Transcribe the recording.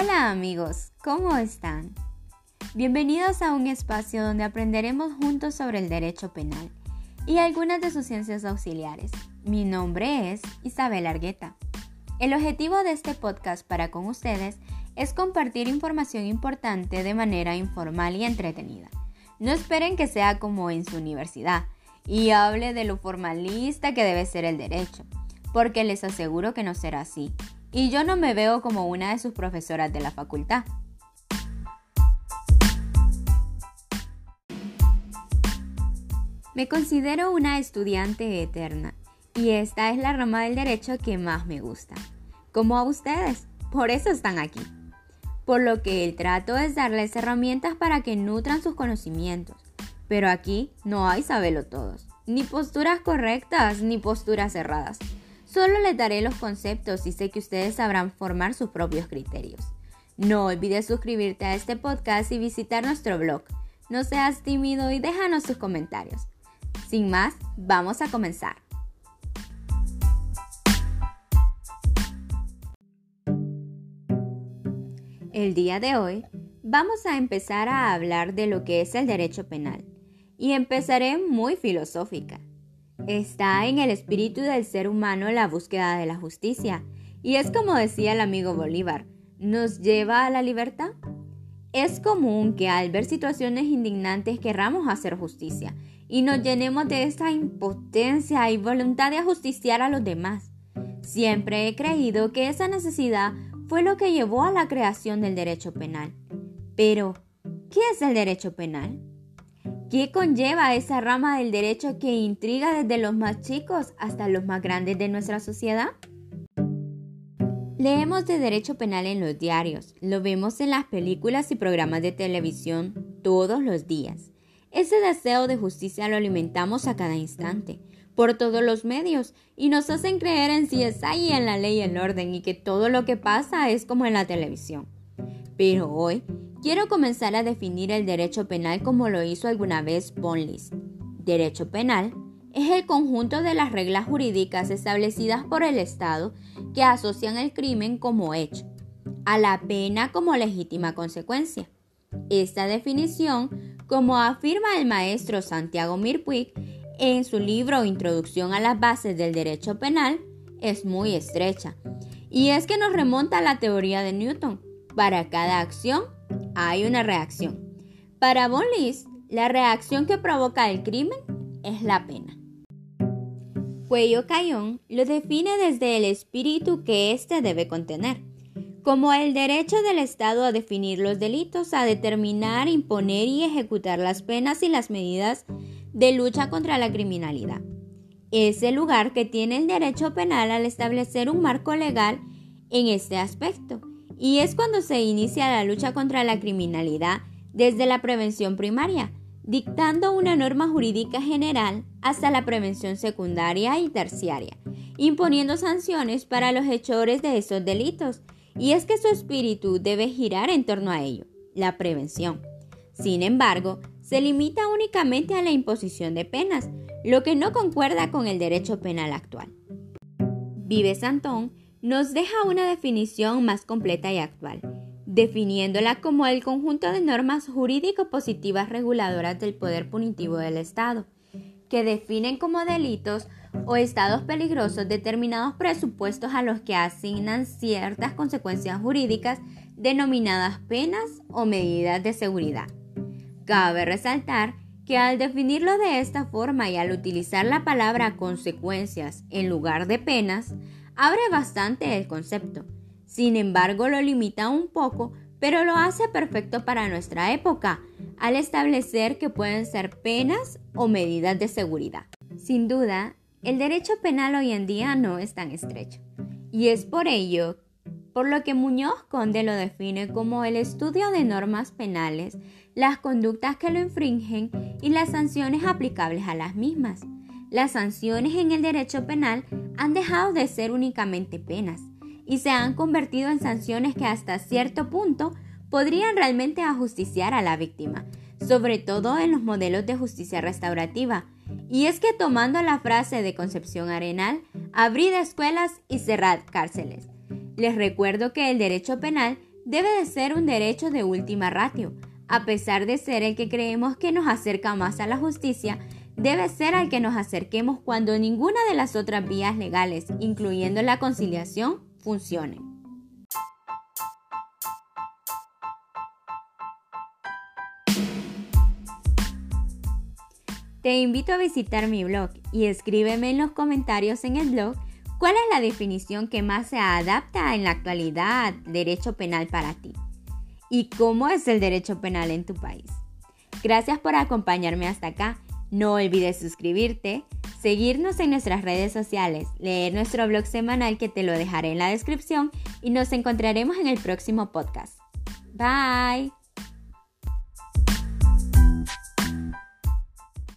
Hola amigos, ¿cómo están? Bienvenidos a un espacio donde aprenderemos juntos sobre el derecho penal y algunas de sus ciencias auxiliares. Mi nombre es Isabel Argueta. El objetivo de este podcast para con ustedes es compartir información importante de manera informal y entretenida. No esperen que sea como en su universidad y hable de lo formalista que debe ser el derecho, porque les aseguro que no será así. Y yo no me veo como una de sus profesoras de la facultad. Me considero una estudiante eterna y esta es la rama del derecho que más me gusta. Como a ustedes, por eso están aquí por lo que el trato es darles herramientas para que nutran sus conocimientos. Pero aquí no hay sabelo todos, ni posturas correctas ni posturas cerradas. Solo les daré los conceptos y sé que ustedes sabrán formar sus propios criterios. No olvides suscribirte a este podcast y visitar nuestro blog. No seas tímido y déjanos tus comentarios. Sin más, vamos a comenzar. El día de hoy vamos a empezar a hablar de lo que es el derecho penal y empezaré muy filosófica. Está en el espíritu del ser humano la búsqueda de la justicia y es como decía el amigo Bolívar, ¿nos lleva a la libertad? Es común que al ver situaciones indignantes querramos hacer justicia y nos llenemos de esa impotencia y voluntad de ajusticiar a los demás. Siempre he creído que esa necesidad fue lo que llevó a la creación del derecho penal. Pero, ¿qué es el derecho penal? ¿Qué conlleva esa rama del derecho que intriga desde los más chicos hasta los más grandes de nuestra sociedad? Leemos de derecho penal en los diarios, lo vemos en las películas y programas de televisión todos los días. Ese deseo de justicia lo alimentamos a cada instante por todos los medios y nos hacen creer en si es ahí en la ley y el orden y que todo lo que pasa es como en la televisión. Pero hoy quiero comenzar a definir el derecho penal como lo hizo alguna vez Bonlis. Derecho penal es el conjunto de las reglas jurídicas establecidas por el Estado que asocian el crimen como hecho, a la pena como legítima consecuencia. Esta definición, como afirma el maestro Santiago Mirpuig, en su libro Introducción a las bases del derecho penal es muy estrecha. Y es que nos remonta a la teoría de Newton. Para cada acción hay una reacción. Para von la reacción que provoca el crimen es la pena. Cuello Cayón lo define desde el espíritu que éste debe contener, como el derecho del Estado a definir los delitos, a determinar, imponer y ejecutar las penas y las medidas de lucha contra la criminalidad. Es el lugar que tiene el derecho penal al establecer un marco legal en este aspecto. Y es cuando se inicia la lucha contra la criminalidad desde la prevención primaria, dictando una norma jurídica general hasta la prevención secundaria y terciaria, imponiendo sanciones para los hechores de esos delitos. Y es que su espíritu debe girar en torno a ello, la prevención. Sin embargo, se limita únicamente a la imposición de penas, lo que no concuerda con el derecho penal actual. Vives Santón nos deja una definición más completa y actual, definiéndola como el conjunto de normas jurídico-positivas reguladoras del poder punitivo del Estado, que definen como delitos o estados peligrosos determinados presupuestos a los que asignan ciertas consecuencias jurídicas denominadas penas o medidas de seguridad. Cabe resaltar que al definirlo de esta forma y al utilizar la palabra consecuencias en lugar de penas, abre bastante el concepto. Sin embargo, lo limita un poco, pero lo hace perfecto para nuestra época, al establecer que pueden ser penas o medidas de seguridad. Sin duda, el derecho penal hoy en día no es tan estrecho, y es por ello por lo que Muñoz Conde lo define como el estudio de normas penales, las conductas que lo infringen y las sanciones aplicables a las mismas. Las sanciones en el derecho penal han dejado de ser únicamente penas y se han convertido en sanciones que hasta cierto punto podrían realmente ajusticiar a la víctima, sobre todo en los modelos de justicia restaurativa. Y es que tomando la frase de Concepción Arenal, abrid escuelas y cerrad cárceles. Les recuerdo que el derecho penal debe de ser un derecho de última ratio. A pesar de ser el que creemos que nos acerca más a la justicia, debe ser al que nos acerquemos cuando ninguna de las otras vías legales, incluyendo la conciliación, funcione. Te invito a visitar mi blog y escríbeme en los comentarios en el blog cuál es la definición que más se adapta en la actualidad derecho penal para ti y cómo es el derecho penal en tu país. Gracias por acompañarme hasta acá. No olvides suscribirte, seguirnos en nuestras redes sociales, leer nuestro blog semanal que te lo dejaré en la descripción y nos encontraremos en el próximo podcast. Bye.